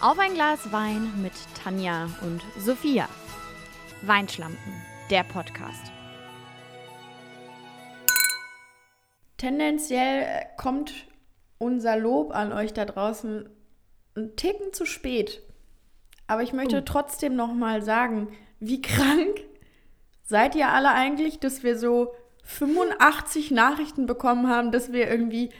Auf ein Glas Wein mit Tanja und Sophia. Weinschlampen, der Podcast. Tendenziell kommt unser Lob an euch da draußen einen Ticken zu spät. Aber ich möchte Oh. trotzdem noch mal sagen, wie krank seid ihr alle eigentlich, dass wir so 85 Nachrichten bekommen haben, dass wir irgendwie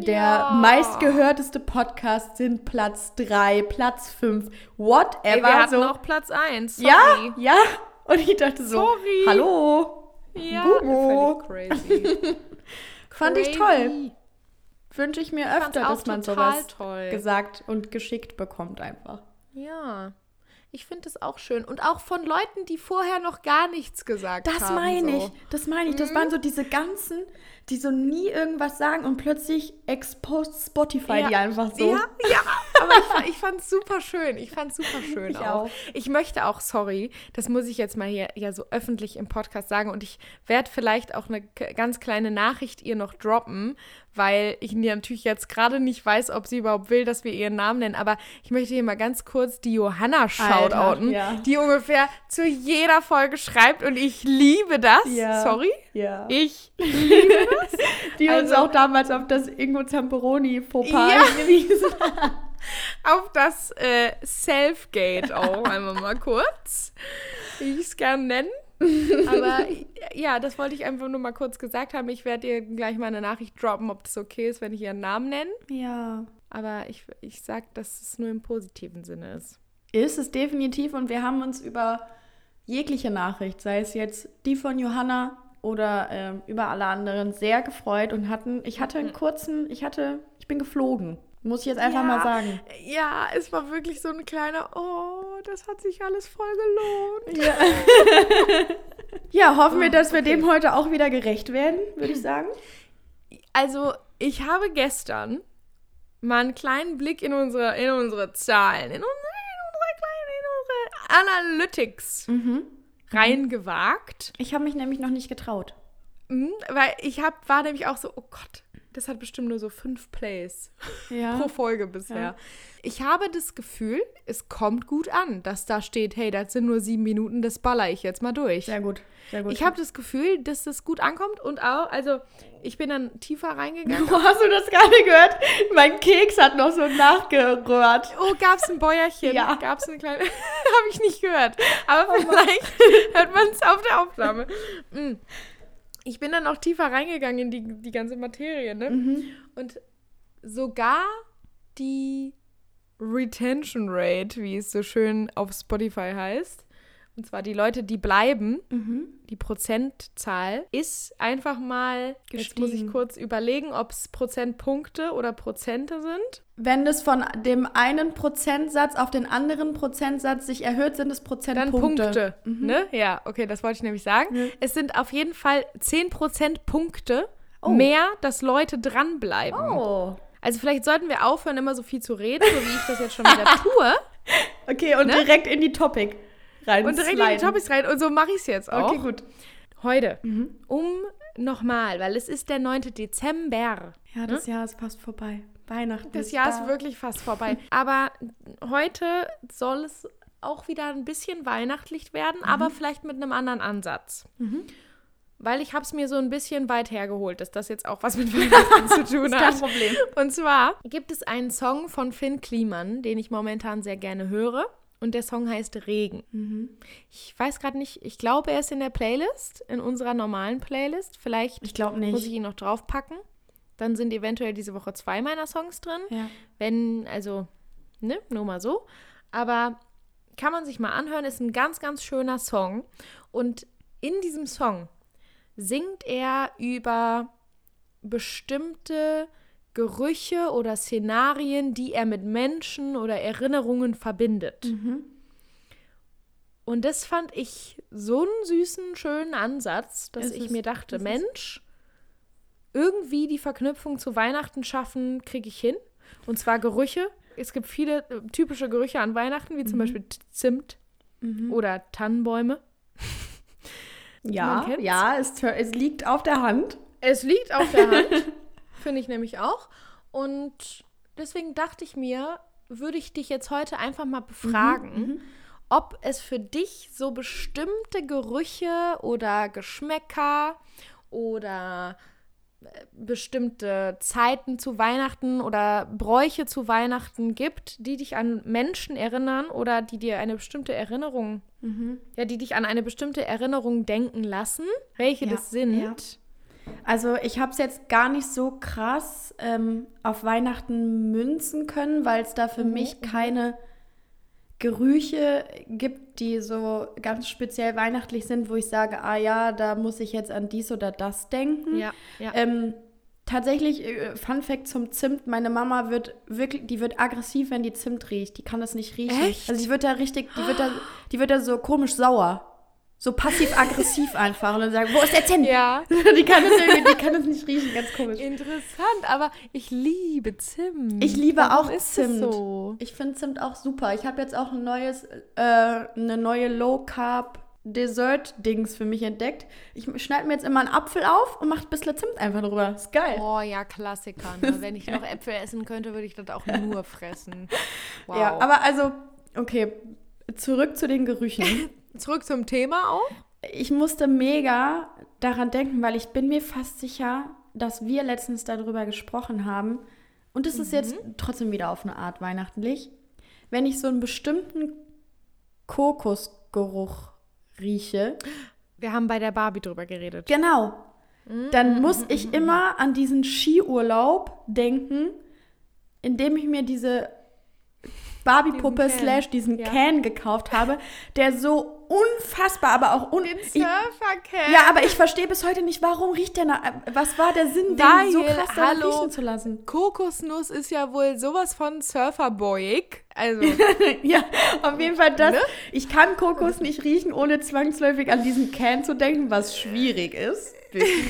der Ja. meistgehörteste Podcast sind, Platz 3, Platz 5, whatever. Ey, wir hatten so. auch Platz 1. Sorry. ja, ja. Und ich dachte so, Sorry. hallo, ja Gugu. völlig crazy. fand ich toll. Wünsche ich mir fand's öfter, dass man sowas toll. gesagt und geschickt bekommt einfach. Ja. Ich finde das auch schön. Und auch von Leuten, die vorher noch gar nichts gesagt haben. Das meine ich, so. das meine ich. Das waren so diese ganzen, die so nie irgendwas sagen und plötzlich exposed Spotify Ja. die einfach so. Ja, ja, aber ich, fa- ich fand es super schön. Ich fand es super schön Ich auch. auch. Ich möchte auch, sorry, das muss ich jetzt mal hier ja so öffentlich im Podcast sagen und ich werde vielleicht auch eine ganz kleine Nachricht ihr noch droppen, weil ich natürlich jetzt gerade nicht weiß, ob sie überhaupt will, dass wir ihren Namen nennen, aber ich möchte hier mal ganz kurz die Johanna shoutouten, ja. die ungefähr zu jeder Folge schreibt und ich liebe das. Ja. Sorry. Ja. Ich liebe Die uns Also- auch damals auf das Ingo Zamperoni Fauxpas Ja. hingewiesen hat. auf das äh, Selfgate auch einmal mal kurz, wie ich es gern nennen. Aber ja, das wollte ich einfach nur mal kurz gesagt haben. Ich werde ihr gleich mal eine Nachricht droppen, ob das okay ist, wenn ich ihren Namen nenne. Ja. Aber ich, ich sage, dass es nur im positiven Sinne ist. Ist es definitiv und wir haben uns über jegliche Nachricht, sei es jetzt die von Johanna oder ähm, über alle anderen, sehr gefreut und hatten, ich hatte einen kurzen, ich hatte, ich bin geflogen. Muss ich jetzt einfach Ja. mal sagen. Ja, es war wirklich so ein kleiner, oh, das hat sich alles voll gelohnt. Ja. ja, hoffen wir, dass wir dem heute auch wieder gerecht werden, würde ich sagen. Also, ich habe gestern mal einen kleinen Blick in unsere, in unsere Zahlen, in unsere, in unsere kleinen, in unsere Analytics reingewagt. Ich habe mich nämlich noch nicht getraut. Mhm, weil ich hab, war nämlich auch so, oh Gott, das hat bestimmt nur so fünf Plays Ja. pro Folge bisher. Ja. Ich habe das Gefühl, es kommt gut an, dass da steht, hey, das sind nur sieben Minuten, das baller ich jetzt mal durch. Sehr gut. Sehr gut. Ich habe das Gefühl, dass das gut ankommt und auch, also ich bin dann tiefer reingegangen. Oh, hast du das gerade gehört? Mein Keks hat noch so nachgerührt. Oh, gab's ein Bäuerchen? Ja. Gab's eine kleine. Habe ich nicht gehört. Aber vielleicht hört man es auf der Aufnahme. Mm. Ich bin dann auch tiefer reingegangen in die, die ganze Materie, ne? Und sogar die Retention Rate, wie es so schön auf Spotify heißt, und zwar die Leute, die bleiben, die Prozentzahl, ist einfach mal, jetzt muss ich Gestiegen. kurz überlegen, ob es Prozentpunkte oder Prozente sind. Wenn es von dem einen Prozentsatz auf den anderen Prozentsatz sich erhöht, sind es Dann Prozentpunkte. Punkte. Ne? Ja, okay, das wollte ich nämlich sagen. Ja. Es sind auf jeden Fall 10% Punkte Oh. mehr, dass Leute dranbleiben. Oh. Also vielleicht sollten wir aufhören, immer so viel zu reden, so wie ich das jetzt schon wieder tue. Okay, und Ne? direkt in die Topic rein. Und direkt in die Topics rein. Und so mache ich es jetzt auch. Okay, gut. Heute, um nochmal, weil es ist der 9. Dezember. Ja, das Jahr ist fast vorbei. Weihnachten. Das ist Jahr da. ist wirklich fast vorbei. Aber heute soll es auch wieder ein bisschen weihnachtlich werden, aber vielleicht mit einem anderen Ansatz. Weil ich habe es mir so ein bisschen weit hergeholt, dass das jetzt auch was mit Weihnachten zu tun Kein hat. Problem. Und zwar gibt es einen Song von Finn Kliman, den ich momentan sehr gerne höre. Und der Song heißt Regen. Ich weiß gerade nicht, ich glaube, er ist in der Playlist, in unserer normalen Playlist. Vielleicht Ich muss ich ihn noch draufpacken. Dann sind eventuell diese Woche zwei meiner Songs drin. Ja. Wenn, also, ne, nur mal so. Aber kann man sich mal anhören, ist ein ganz, ganz schöner Song. Und in diesem Song singt er über bestimmte Gerüche oder Szenarien, die er mit Menschen oder Erinnerungen verbindet. Und das fand ich so einen süßen, schönen Ansatz, dass Ist ich es. mir dachte, Ist es. Mensch, irgendwie die Verknüpfung zu Weihnachten schaffen, kriege ich hin. Und zwar Gerüche. Es gibt viele äh, typische Gerüche an Weihnachten, wie zum Beispiel T- Zimt oder Tannenbäume. Ja, ja, es, es liegt auf der Hand. Es liegt auf der Hand, finde ich nämlich auch. Und deswegen dachte ich mir, würde ich dich jetzt heute einfach mal befragen, ob es für dich so bestimmte Gerüche oder Geschmäcker oder äh, bestimmte Zeiten zu Weihnachten oder Bräuche zu Weihnachten gibt, die dich an Menschen erinnern oder die dir eine bestimmte Erinnerung, ja, die dich an eine bestimmte Erinnerung denken lassen, welche Ja, das sind. ja. Also ich habe es jetzt gar nicht so krass ähm, auf Weihnachten münzen können, weil es da für Mhm, mich keine Gerüche gibt, die so ganz speziell weihnachtlich sind, wo ich sage, ah ja, da muss ich jetzt an dies oder das denken. Ja, ja. Ähm, tatsächlich, äh, Fun Fact zum Zimt, meine Mama wird wirklich, die wird aggressiv, wenn die Zimt riecht. Die kann das nicht riechen. Echt? Also die wird da richtig, die wird da, die wird da so komisch sauer. So passiv-aggressiv einfach. Und dann sagen, wo ist der Zimt? ja. Die kann es irgendwie, die kann es nicht riechen, ganz komisch. Interessant, aber ich liebe Zimt. Ich liebe Warum auch ist Zimt. So? Ich finde Zimt auch super. Ich habe jetzt auch ein neues, äh, eine neue Low-Carb Dessert-Dings für mich entdeckt. Ich schneide mir jetzt immer einen Apfel auf und mache ein bisschen Zimt einfach drüber. Ist geil. Oh ja, Klassiker. Ne? Wenn ich noch Äpfel essen könnte, würde ich das auch nur fressen. Wow. Ja, aber also, okay, zurück zu den Gerüchen. Zurück zum Thema auch. ich musste mega daran denken, weil ich bin mir fast sicher, dass wir letztens darüber gesprochen haben. Und es ist jetzt trotzdem wieder auf eine Art weihnachtlich. Wenn ich so einen bestimmten Kokosgeruch rieche, Wir haben bei der Barbie drüber geredet. genau, dann muss ich immer an diesen Skiurlaub denken, in dem ich mir diese Barbie-Puppe Diesen Can. slash diesen Ja. Can gekauft habe, der so unfassbar, aber auch un ich, Surfercamp. Ja, aber ich verstehe bis heute nicht, warum riecht der nach. Was war der Sinn, den so Weil, krass hallo. riechen zu lassen? Kokosnuss ist ja wohl sowas von Surferboyig. Also, ja, auf jeden Fall das. Ne? Ich kann Kokos nicht riechen, ohne zwangsläufig an diesen Can zu denken, was schwierig ist.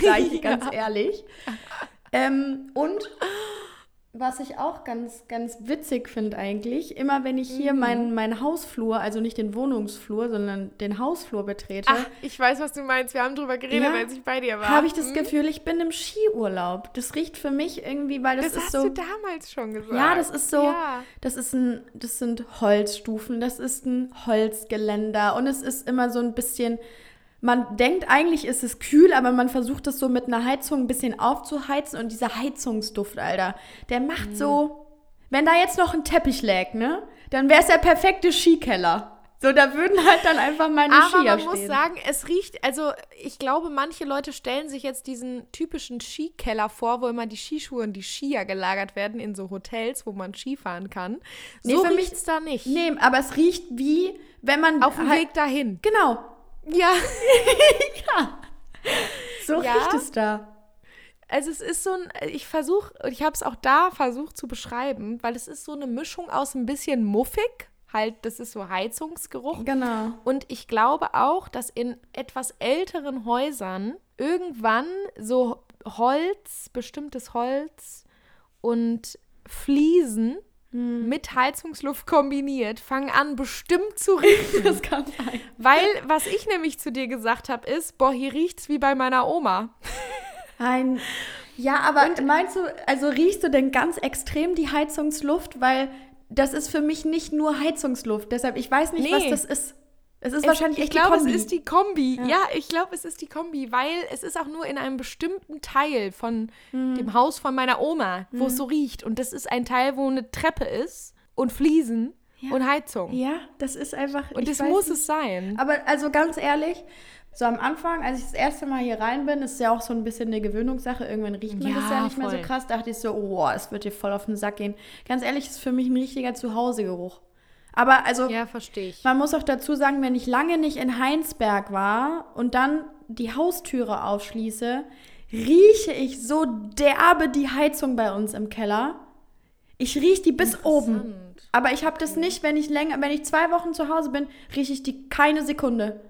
Sage ich ganz ehrlich. Ähm, und was ich auch ganz, ganz witzig finde eigentlich, immer wenn ich hier Mhm. meinen mein Hausflur, also nicht den Wohnungsflur, sondern den Hausflur betrete, ach, ich weiß, was du meinst. Wir haben drüber geredet, Ja. als ich bei dir war. habe ich das Hm? Gefühl, ich bin im Skiurlaub. Das riecht für mich irgendwie, weil das, Das ist hast so. du damals schon gesagt. Ja, das ist so, Ja. das ist ein, das sind Holzstufen, das ist ein Holzgeländer und es ist immer so ein bisschen, man denkt eigentlich ist es kühl, aber man versucht es so mit einer Heizung ein bisschen aufzuheizen und dieser Heizungsduft, Alter, der macht so, wenn da jetzt noch ein Teppich läge, ne, dann wäre es der perfekte Skikeller. So, da würden halt dann einfach meine Aber Skier man stehen. muss sagen, es riecht, also ich glaube, manche Leute stellen sich jetzt diesen typischen Skikeller vor, wo immer die Skischuhe und die Skier gelagert werden in so Hotels, wo man Skifahren kann. Nee, So für mich- riecht's da nicht. nee, aber es riecht wie, wenn man Auf dem halt- Weg dahin. Genau, Ja. so Ja. riecht es da. Also es ist so ein, ich versuche, ich habe es auch da versucht zu beschreiben, weil es ist so eine Mischung aus ein bisschen muffig, halt, das ist so Heizungsgeruch. Genau. Und ich glaube auch, dass in etwas älteren Häusern irgendwann so Holz, bestimmtes Holz und Fliesen mit Heizungsluft kombiniert fangen an, bestimmt zu riechen. Das kann sein. Weil, was ich nämlich zu dir gesagt habe, ist, boah, hier riecht's wie bei meiner Oma. Ein. Ja, aber meinst du, also riechst du denn ganz extrem die Heizungsluft? Weil das ist für mich nicht nur Heizungsluft. Deshalb, ich weiß nicht, Nee. was das ist. Es ist Es- wahrscheinlich ich echt glaube, die Kombi. es ist die Kombi. Ja. Ja, ich glaube, es ist die Kombi, weil es ist auch nur in einem bestimmten Teil von Hm. dem Haus von meiner Oma, wo es so riecht. Und das ist ein Teil, wo eine Treppe ist und Fliesen Ja. und Heizung. Ja, das ist einfach. Und ich das muss nicht. es sein. Aber also ganz ehrlich, so am Anfang, als ich das erste Mal hier rein bin, ist ja auch so ein bisschen eine Gewöhnungssache. Irgendwann riecht man das Ja, ja nicht mehr so voll. krass. Dachte ich so, oh, es wird dir voll auf den Sack gehen. Ganz ehrlich, ist für mich ein richtiger Zuhausegeruch. Aber also, Ja, verstehe ich. man muss auch dazu sagen, wenn ich lange nicht in Heinsberg war und dann die Haustüre aufschließe, rieche ich so derbe die Heizung bei uns im Keller. Ich rieche die bis oben. Aber ich habe das nicht, wenn ich länger, wenn ich zwei Wochen zu Hause bin, rieche ich die keine Sekunde.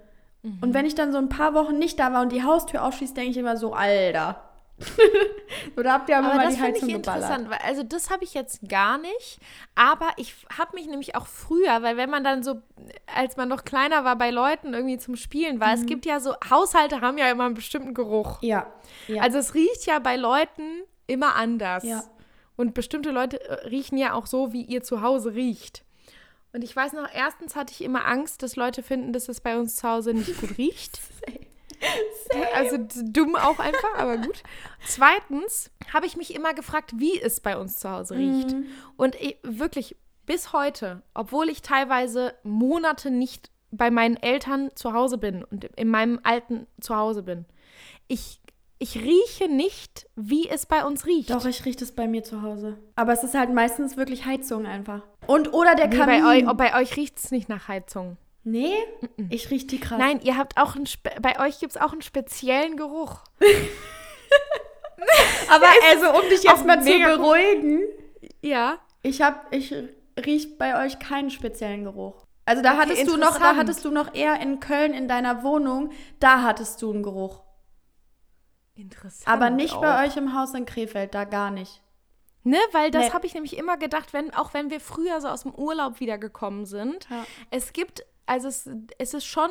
Und wenn ich dann so ein paar Wochen nicht da war und die Haustür aufschließt, denke ich immer so, Alter. Oder habt ihr aber, Aber mal das die finde ich Heizung geballert? interessant, weil also das habe ich jetzt gar nicht. Aber ich habe mich nämlich auch früher, weil wenn man dann so, als man noch kleiner war, bei Leuten irgendwie zum Spielen war, Mhm. es gibt ja so, Haushalte haben ja immer einen bestimmten Geruch. Ja. ja. Also es riecht ja bei Leuten immer anders. Ja. Und bestimmte Leute äh, riechen ja auch so, wie ihr zu Hause riecht. Und ich weiß noch, erstens hatte ich immer Angst, dass Leute finden, dass es bei uns zu Hause nicht gut riecht. Also dumm auch einfach, aber gut. Zweitens habe ich mich immer gefragt, wie es bei uns zu Hause riecht. Mhm. Und ich, wirklich bis heute, obwohl ich teilweise Monate nicht bei meinen Eltern zu Hause bin und in meinem alten Zuhause bin, ich, ich rieche nicht, wie es bei uns riecht. Doch, ich rieche das bei mir zu Hause. Aber es ist halt meistens wirklich Heizung einfach. Und oder der Nee, Kamin. bei, euch, bei euch riecht es nicht nach Heizung. Nee, ich rieche die krass. Nein, ihr habt auch einen, Spe- bei euch gibt es auch einen speziellen Geruch. aber also um dich jetzt mal zu beruhigen, Ja. ich hab, ich riech bei euch keinen speziellen Geruch. Also da hattest du noch, da hattest du noch eher in Köln in deiner Wohnung, da hattest du einen Geruch. Interessant. Aber nicht auch. bei euch im Haus in Krefeld, da gar nicht. Ne, weil das Nee. habe ich nämlich immer gedacht, wenn, auch wenn wir früher so aus dem Urlaub wiedergekommen sind. Ja. Es gibt, also es, es ist schon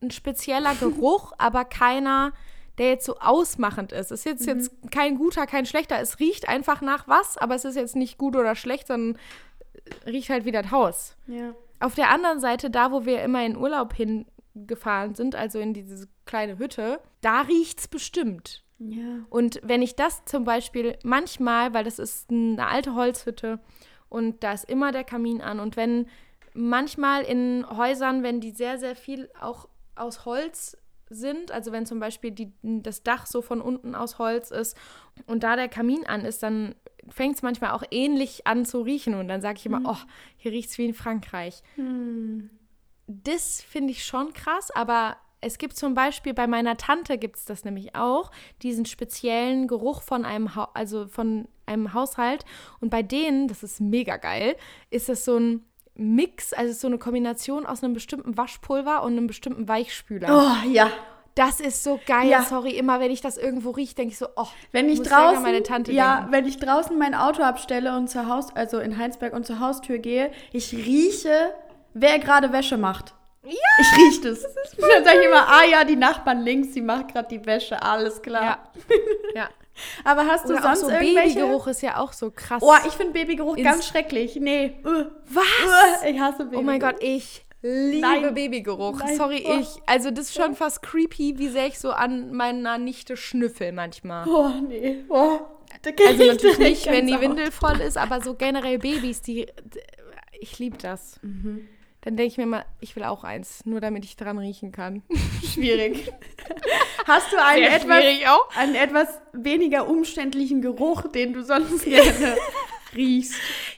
ein spezieller Geruch, aber keiner, der jetzt so ausmachend ist. Es ist jetzt, jetzt kein guter, kein schlechter. Es riecht einfach nach was, aber es ist jetzt nicht gut oder schlecht, sondern riecht halt wie das Haus. Ja. Auf der anderen Seite, da wo wir immer in Urlaub hingefahren sind, also in diese kleine Hütte, da riecht's bestimmt. Ja. Und wenn ich das zum Beispiel manchmal, weil das ist eine alte Holzhütte und da ist immer der Kamin an und wenn manchmal in Häusern, wenn die sehr, sehr viel auch aus Holz sind, also wenn zum Beispiel die, das Dach so von unten aus Holz ist und da der Kamin an ist, dann fängt es manchmal auch ähnlich an zu riechen und dann sage ich immer, oh, hier riecht es wie in Frankreich. Das finde ich schon krass, aber es gibt zum Beispiel bei meiner Tante gibt es das nämlich auch, diesen speziellen Geruch von einem, ha also von einem Haushalt. Und bei denen, das ist mega geil, ist es so ein Mix, also so eine Kombination aus einem bestimmten Waschpulver und einem bestimmten Weichspüler. Oh, ja. Das ist so geil. Ja. Sorry, immer wenn ich das irgendwo rieche, denke ich so, oh, Wenn ich draußen, meine Tante ja, denken. wenn ich draußen mein Auto abstelle und zur Haus, also in Heinsberg und zur Haustür gehe, ich rieche, wer gerade Wäsche macht. Ja, ich rieche das. Dann sage ich immer, ah ja, die Nachbarn links, die macht gerade die Wäsche, alles klar. Ja. ja. Aber hast du Oder auch sonst so irgendwelche? Babygeruch ist ja auch so krass. Oh, ich finde Babygeruch Ins- ganz schrecklich. Nee. Uh, Was? uh, ich hasse Babygeruch. Oh mein Gott, ich liebe Nein. Babygeruch. Nein. Sorry, Oh. ich. Also das ist schon fast creepy, wie sehr ich so an meiner Nichte schnüffel manchmal. Oh, nee. Oh, Also ich natürlich nicht, wenn die. Windel voll ist, aber so generell Babys, die. Ich liebe das. Mhm. Dann denke ich mir mal, ich will auch eins, nur damit ich dran riechen kann. Schwierig. Hast du einen etwas, einen etwas weniger umständlichen Geruch, den du sonst gerne riechst?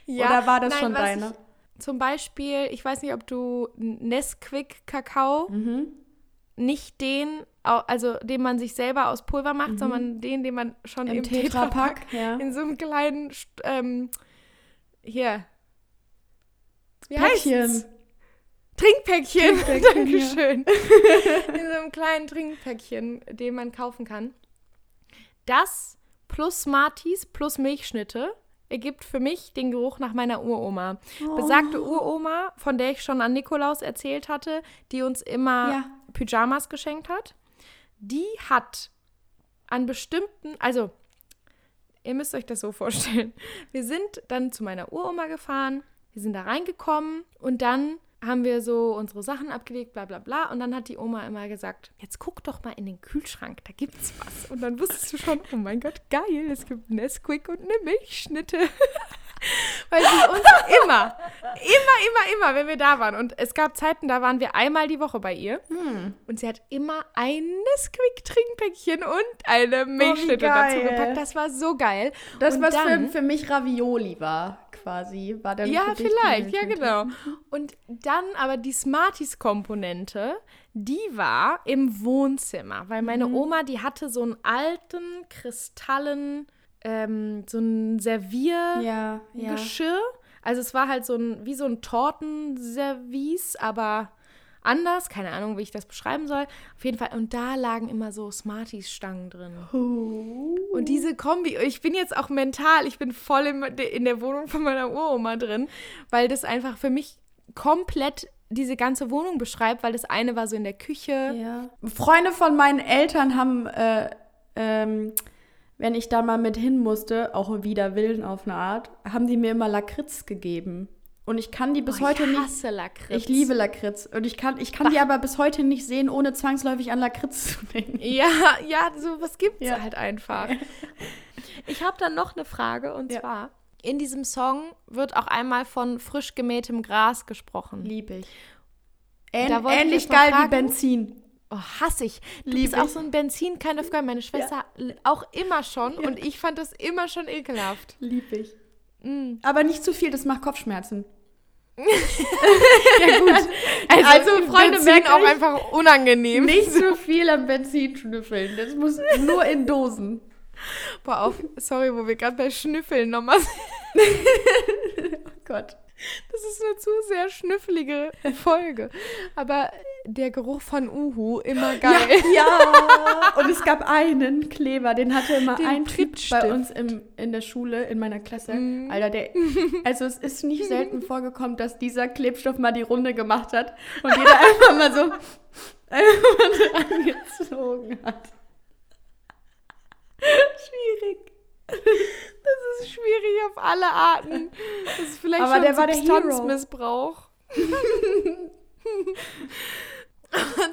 Oder war das nein, schon was deiner? Ich, zum Beispiel, ich weiß nicht, ob du Nesquik Kakao, Mhm. nicht den, also den man sich selber aus Pulver macht, sondern den, den man schon Mhm. Im im, Tetrapack, Tetrapack, ja. in so einem kleinen, ähm, hier, wie Päckchen. heißt's? Trinkpäckchen. Trinkpäckchen, Dankeschön. In so einem kleinen Trinkpäckchen, den man kaufen kann. Das plus Smarties plus Milchschnitte ergibt für mich den Geruch nach meiner Uroma. Oh. Besagte Uroma, von der ich schon an Nikolaus erzählt hatte, die uns immer Ja. Pyjamas geschenkt hat, die hat an bestimmten, also ihr müsst euch das so vorstellen. Wir sind dann zu meiner Uroma gefahren, wir sind da reingekommen und dann haben wir so unsere Sachen abgelegt, bla bla bla. Und dann hat die Oma immer gesagt, jetzt guck doch mal in den Kühlschrank, da gibt's was. Und dann wusstest du schon, oh mein Gott, geil, es gibt Nesquik und eine Milchschnitte. Weil sie uns immer, immer, immer, immer, wenn wir da waren. Und es gab Zeiten, da waren wir einmal die Woche bei ihr. Hm. Und sie hat immer ein Nesquik-Trinkpäckchen und eine Milchschnitte dazu geil. gepackt. Das war so geil. Das, und was für, dann, für mich Ravioli war, quasi. War dann Ja, für vielleicht, ja genau. Und dann aber die Smarties-Komponente, die war im Wohnzimmer, weil meine Mhm. Oma, die hatte so einen alten, kristallen, ähm, so ein Servier... Ja, ja. Also es war halt so ein, wie so ein Tortenservice, aber anders. Keine Ahnung, wie ich das beschreiben soll. Auf jeden Fall. Und da lagen immer so Smarties-Stangen drin. Huh. Und diese Kombi, ich bin jetzt auch mental, ich bin voll im, in der Wohnung von meiner Uroma drin, weil das einfach für mich komplett diese ganze Wohnung beschreibt, weil das eine war so in der Küche. Ja. Freunde von meinen Eltern haben äh, ähm, wenn ich da mal mit hin musste, auch wieder Willen auf eine Art, haben die mir immer Lakritz gegeben. Und ich kann die bis Oh, heute ich nicht. hasse Lakritz. Ich liebe Lakritz. Und ich kann, ich kann die aber bis heute nicht sehen, ohne zwangsläufig an Lakritz zu denken. Ja, ja, sowas gibt es Ja. halt einfach. Ich habe dann noch eine Frage und Ja. zwar: In diesem Song wird auch einmal von frisch gemähtem Gras gesprochen. Liebe ich. Ähn, ähnlich geil wie fragen. Benzin. Oh, hasse ich. Du Lieb bist auch so ein Benzin, keine Frage. Meine Schwester l- auch immer schon und ich fand das immer schon ekelhaft. Liebe ich. Mm. Aber nicht zu viel, das macht Kopfschmerzen. Ja, gut. Also, Also, Freunde Freunde, Benzin merkt auch einfach unangenehm. Nicht zu viel am Benzin schnüffeln. Das muss nur in Dosen. Boah, auf, sorry, wo wir gerade bei Schnüffeln nochmal sind. Oh Gott. Das ist eine zu sehr schnüffelige Folge. Aber der Geruch von Uhu, immer geil. Ja, ja. Und es gab einen Kleber, den hatte immer Den ein Typ bei uns im, in der Schule, in meiner Klasse. Mhm. Alter, der. Also es ist nicht selten vorgekommen, dass dieser Klebstoff mal die Runde gemacht hat und jeder einfach mal so einfach angezogen hat. Schwierig. Das ist schwierig auf alle Arten. Das ist vielleicht Aber schon der war der. Substanzmissbrauch.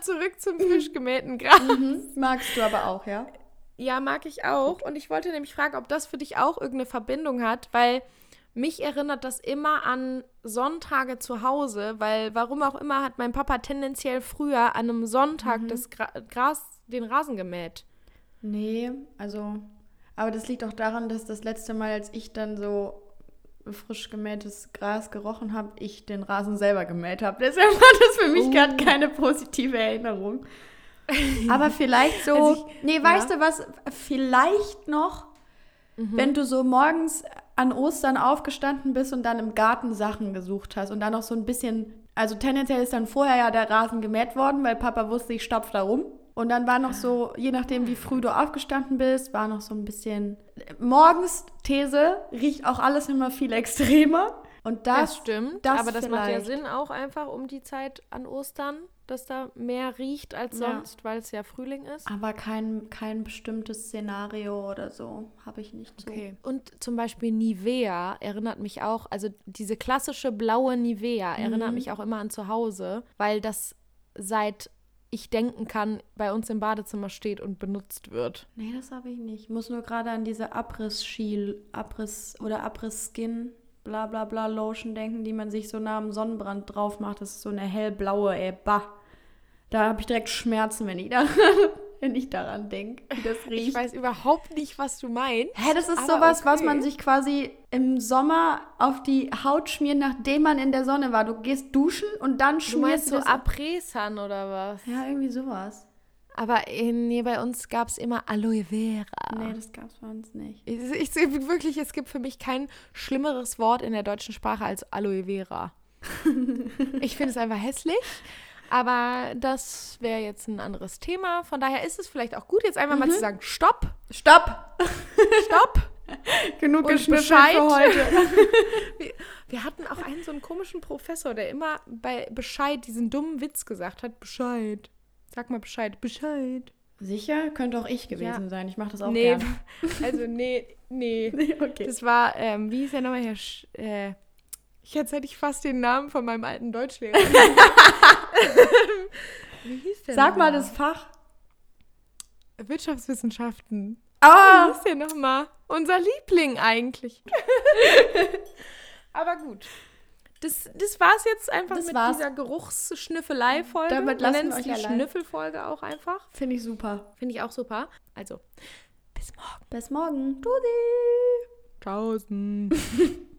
Zurück zum frisch gemähten Gras. Mhm. Magst du aber auch, ja? Ja, mag ich auch. Und ich wollte nämlich fragen, ob das für dich auch irgendeine Verbindung hat, weil mich erinnert das immer an Sonntage zu Hause, weil warum auch immer hat mein Papa tendenziell früher an einem Sonntag Mhm. das Gra Gras, den Rasen gemäht. Nee, also. Aber das liegt auch daran, dass das letzte Mal, als ich dann so frisch gemähtes Gras gerochen habe, ich den Rasen selber gemäht habe. Deshalb war das für mich Oh. gerade keine positive Erinnerung. Aber vielleicht so. Also nee, weißt du was? Vielleicht noch, wenn du so morgens an Ostern aufgestanden bist und dann im Garten Sachen gesucht hast und dann noch so ein bisschen. Also tendenziell ist dann vorher ja der Rasen gemäht worden, weil Papa wusste, ich stapf da rum. Und dann war noch so, je nachdem, wie früh du aufgestanden bist, war noch so ein bisschen. Morgens, These, riecht auch alles immer viel extremer. Und das, Das, stimmt, das aber das macht ja vielleicht. Sinn auch einfach um die Zeit an Ostern, dass da mehr riecht als Ja. sonst, weil es ja Frühling ist. Aber kein, kein bestimmtes Szenario oder so habe ich nicht so. Okay. Und zum Beispiel Nivea erinnert mich auch, also diese klassische blaue Nivea erinnert Mhm. mich auch immer an zu Hause, weil das seit ich denken kann, bei uns im Badezimmer steht und benutzt wird. Nee, das habe ich nicht. Ich muss nur gerade an diese Abriss-Schiel, Abriss oder Abriss-Skin, bla bla bla Lotion denken, die man sich so nah am Sonnenbrand drauf macht. Das ist so eine hellblaue, ey, bah. Da habe ich direkt Schmerzen, wenn ich daran, wenn ich daran denke, wie das Ich riecht. weiß überhaupt nicht, was du meinst. Hä, das ist sowas, was okay. man sich quasi im Sommer auf die Haut schmiert, nachdem man in der Sonne war. Du gehst duschen und dann Du schmierst meinst so das- Apresan oder was? Ja, irgendwie sowas. Aber äh, nee, bei uns gab es immer Aloe Vera. Nee, das gab's bei uns nicht. Ich, ich, ich, wirklich, es gibt für mich kein schlimmeres Wort in der deutschen Sprache als Aloe Vera. ich finde es einfach hässlich, aber das wäre jetzt ein anderes Thema. Von daher ist es vielleicht auch gut, jetzt einfach mal zu sagen, stopp, Stopp! stopp. Genug Bescheid. für heute. Wir, wir hatten auch einen so einen komischen Professor, der immer bei Bescheid diesen dummen Witz gesagt hat. Bescheid. Sag mal Bescheid. Bescheid. Sicher? Könnte auch ich gewesen Ja. sein. Ich mache das auch nee, gern. also nee, nee. Nee, okay. Das war, ähm, wie hieß der nochmal, Herr Sch äh, Jetzt hätte ich fast den Namen von meinem alten Deutschlehrer. wie hieß der Sag mal das Fach. Wirtschaftswissenschaften. Ah! Wie hieß der nochmal? Unser Liebling eigentlich. Aber gut. Das, das war es jetzt einfach Das mit war's. dieser Geruchsschnüffelei-Folge. Damit lassen nennt wir es die. Schnüffelfolge auch einfach. Finde ich super. Finde ich auch super. Also, bis morgen. Bis morgen. Tusi! Tausend.